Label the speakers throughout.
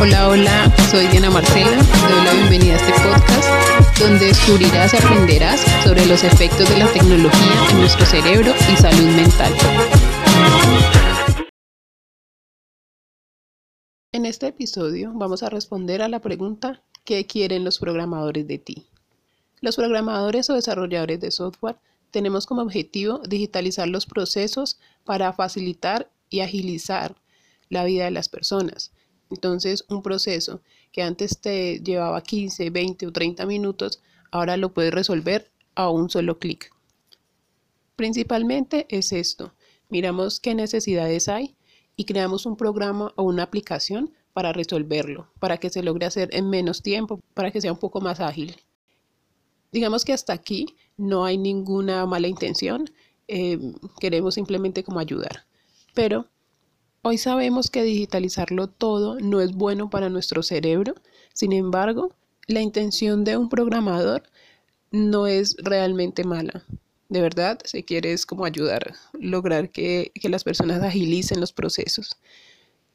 Speaker 1: Hola, hola, soy Diana Marcela, doy la bienvenida a este podcast donde descubrirás y aprenderás sobre los efectos de la tecnología en nuestro cerebro y salud mental. En este episodio vamos a responder a la pregunta ¿qué quieren los programadores de ti? Los programadores o desarrolladores de software tenemos como objetivo digitalizar los procesos para facilitar y agilizar la vida de las personas entonces, un proceso que antes te llevaba 15, 20 o 30 minutos, ahora lo puedes resolver a un solo clic. Principalmente es esto. Miramos qué necesidades hay y creamos un programa o una aplicación para resolverlo, para que se logre hacer en menos tiempo, para que sea un poco más ágil. Digamos que hasta aquí no hay ninguna mala intención, eh, queremos simplemente como ayudar. Pero Hoy sabemos que digitalizarlo todo no es bueno para nuestro cerebro, sin embargo, la intención de un programador no es realmente mala. De verdad, si quieres como ayudar, lograr que, que las personas agilicen los procesos.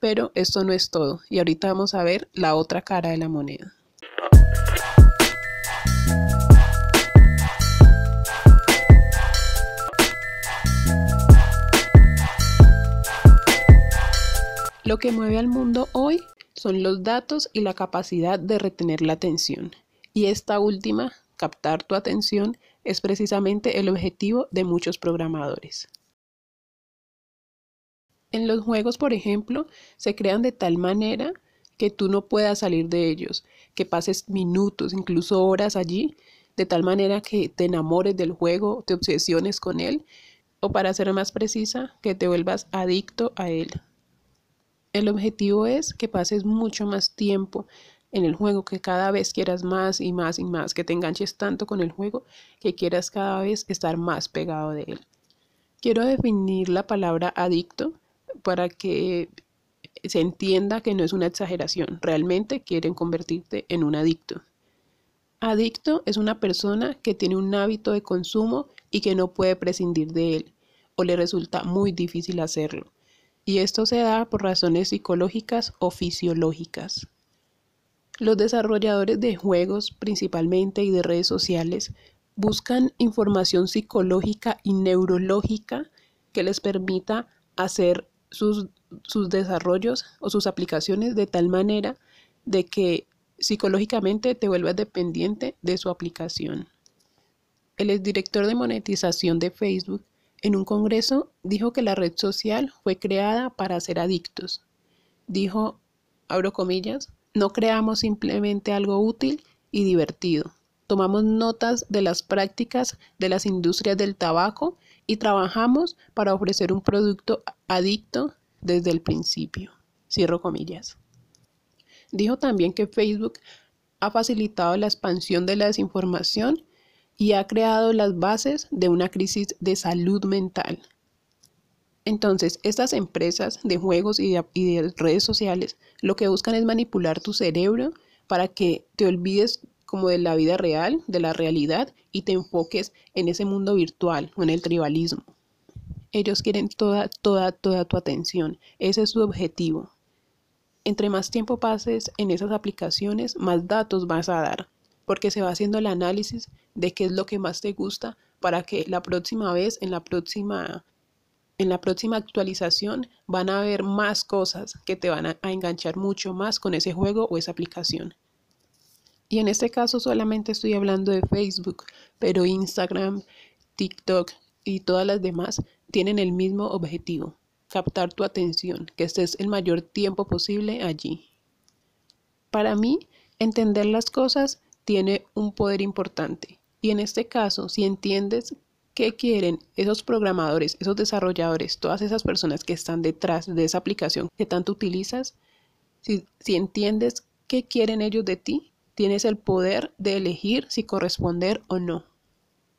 Speaker 1: Pero esto no es todo y ahorita vamos a ver la otra cara de la moneda. Lo que mueve al mundo hoy son los datos y la capacidad de retener la atención. Y esta última, captar tu atención, es precisamente el objetivo de muchos programadores. En los juegos, por ejemplo, se crean de tal manera que tú no puedas salir de ellos, que pases minutos, incluso horas allí, de tal manera que te enamores del juego, te obsesiones con él, o para ser más precisa, que te vuelvas adicto a él. El objetivo es que pases mucho más tiempo en el juego, que cada vez quieras más y más y más, que te enganches tanto con el juego que quieras cada vez estar más pegado de él. Quiero definir la palabra adicto para que se entienda que no es una exageración, realmente quieren convertirte en un adicto. Adicto es una persona que tiene un hábito de consumo y que no puede prescindir de él o le resulta muy difícil hacerlo y esto se da por razones psicológicas o fisiológicas. Los desarrolladores de juegos principalmente y de redes sociales buscan información psicológica y neurológica que les permita hacer sus, desarrollos o sus aplicaciones de tal manera de que psicológicamente te vuelvas dependiente de su aplicación. El exdirector de monetización de Facebook en un congreso dijo que la red social fue creada para ser adictos. Dijo, abro comillas, no creamos simplemente algo útil y divertido. Tomamos notas de las prácticas de las industrias del tabaco y trabajamos para ofrecer un producto adicto desde el principio. Cierro comillas. Dijo también que Facebook ha facilitado la expansión de la desinformación y ha creado las bases de una crisis de salud mental. Entonces, estas empresas de juegos y de, redes sociales lo que buscan es manipular tu cerebro para que te olvides como de la vida real, de la realidad, y te enfoques en ese mundo virtual o en el tribalismo. Ellos quieren toda, toda, toda tu atención. Ese es su objetivo. Entre más tiempo pases en esas aplicaciones, más datos vas a dar porque se va haciendo el análisis de qué es lo que más te gusta para que la próxima vez, en la próxima, en la próxima actualización, van a haber más cosas que te van a, a enganchar mucho más con ese juego o esa aplicación. Y en este caso solamente estoy hablando de Facebook, pero Instagram, TikTok y todas las demás tienen el mismo objetivo, captar tu atención, que estés el mayor tiempo posible allí. Para mí, entender las cosas tiene un poder importante. Y en este caso, si entiendes qué quieren esos programadores, esos desarrolladores, todas esas personas que están detrás de esa aplicación que tanto utilizas, si, si entiendes qué quieren ellos de ti, tienes el poder de elegir si corresponder o no.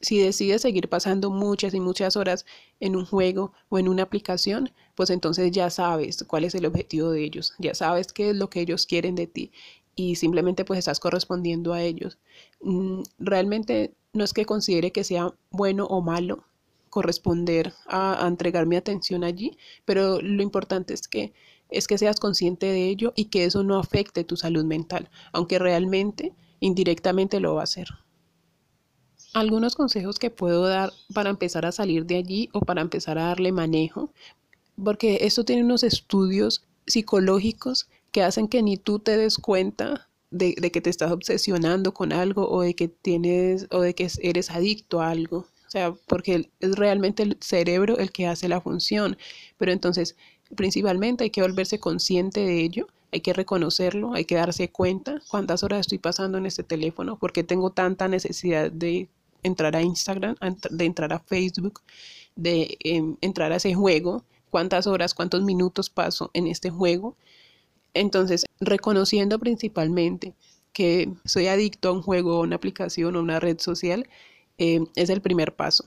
Speaker 1: Si decides seguir pasando muchas y muchas horas en un juego o en una aplicación, pues entonces ya sabes cuál es el objetivo de ellos, ya sabes qué es lo que ellos quieren de ti y simplemente pues estás correspondiendo a ellos. Mm, realmente no es que considere que sea bueno o malo, corresponder a, a entregar mi atención allí, pero lo importante es que es que seas consciente de ello y que eso no afecte tu salud mental, aunque realmente indirectamente lo va a hacer. Algunos consejos que puedo dar para empezar a salir de allí o para empezar a darle manejo, porque esto tiene unos estudios psicológicos que hacen que ni tú te des cuenta de, que te estás obsesionando con algo o de que tienes o de que eres adicto a algo. O sea, porque es realmente el cerebro el que hace la función. Pero entonces, principalmente hay que volverse consciente de ello, hay que reconocerlo, hay que darse cuenta cuántas horas estoy pasando en este teléfono, porque tengo tanta necesidad de entrar a Instagram, de entrar a Facebook, de em, entrar a ese juego, cuántas horas, cuántos minutos paso en este juego. Entonces, reconociendo principalmente que soy adicto a un juego, a una aplicación o una red social, em, es el primer paso.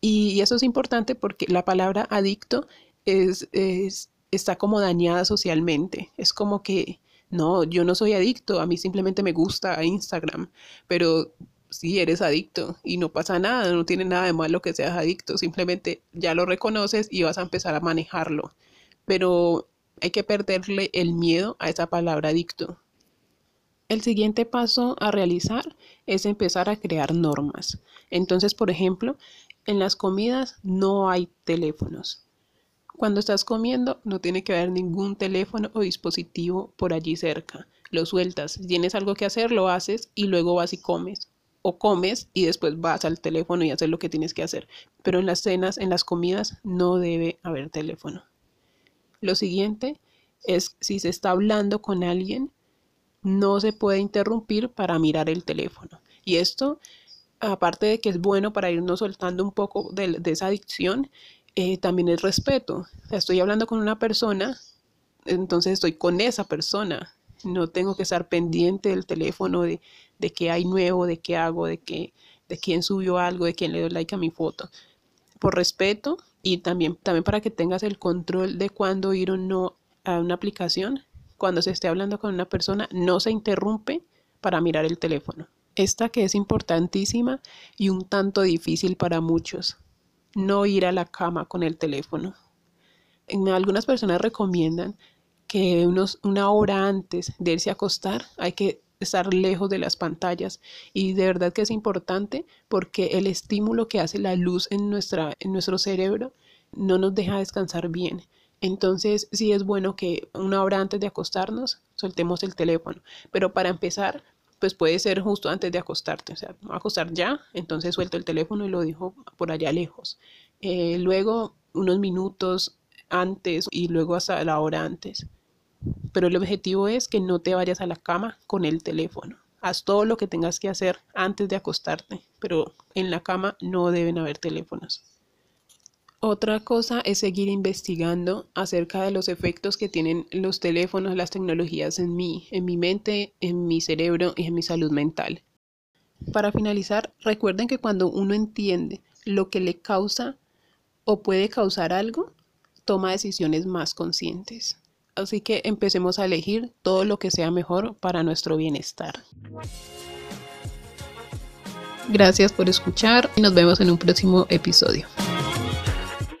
Speaker 1: Y, eso es importante porque la palabra adicto es, es, está como dañada socialmente. Es como que, no, yo no soy adicto, a mí simplemente me gusta Instagram, pero sí eres adicto y no pasa nada, no tiene nada de malo que seas adicto, simplemente ya lo reconoces y vas a empezar a manejarlo. Pero hay que perderle el miedo a esa palabra adicto. El siguiente paso a realizar es empezar a crear normas. Entonces, por ejemplo, en las comidas no hay teléfonos. Cuando estás comiendo no tiene que haber ningún teléfono o dispositivo por allí cerca. Lo sueltas. Si tienes algo que hacer, lo haces y luego vas y comes o comes y después vas al teléfono y haces lo que tienes que hacer. Pero en las cenas, en las comidas, no debe haber teléfono. Lo siguiente es si se está hablando con alguien, no se puede interrumpir para mirar el teléfono. Y esto, aparte de que es bueno para irnos soltando un poco de, esa adicción, eh, también es respeto. estoy hablando con una persona, entonces estoy con esa persona. No tengo que estar pendiente del teléfono, de, de qué hay nuevo, de qué hago, de, qué, de quién subió algo, de quién le dio like a mi foto. Por respeto y también, también para que tengas el control de cuándo ir o no a una aplicación, cuando se esté hablando con una persona, no se interrumpe para mirar el teléfono. Esta que es importantísima y un tanto difícil para muchos, no ir a la cama con el teléfono. Algunas personas recomiendan que unos, una hora antes de irse a acostar hay que estar lejos de las pantallas y de verdad que es importante porque el estímulo que hace la luz en, nuestra, en nuestro cerebro no nos deja descansar bien. Entonces sí es bueno que una hora antes de acostarnos soltemos el teléfono, pero para empezar pues puede ser justo antes de acostarte, o sea, a acostar ya, entonces suelto el teléfono y lo dejo por allá lejos. Eh, luego unos minutos antes y luego hasta la hora antes pero el objetivo es que no te vayas a la cama con el teléfono. Haz todo lo que tengas que hacer antes de acostarte, pero en la cama no deben haber teléfonos. Otra cosa es seguir investigando acerca de los efectos que tienen los teléfonos, las tecnologías en mí, en mi mente, en mi cerebro y en mi salud mental. Para finalizar, recuerden que cuando uno entiende lo que le causa o puede causar algo, toma decisiones más conscientes. Así que empecemos a elegir todo lo que sea mejor para nuestro bienestar. Gracias por escuchar y nos vemos en un próximo episodio.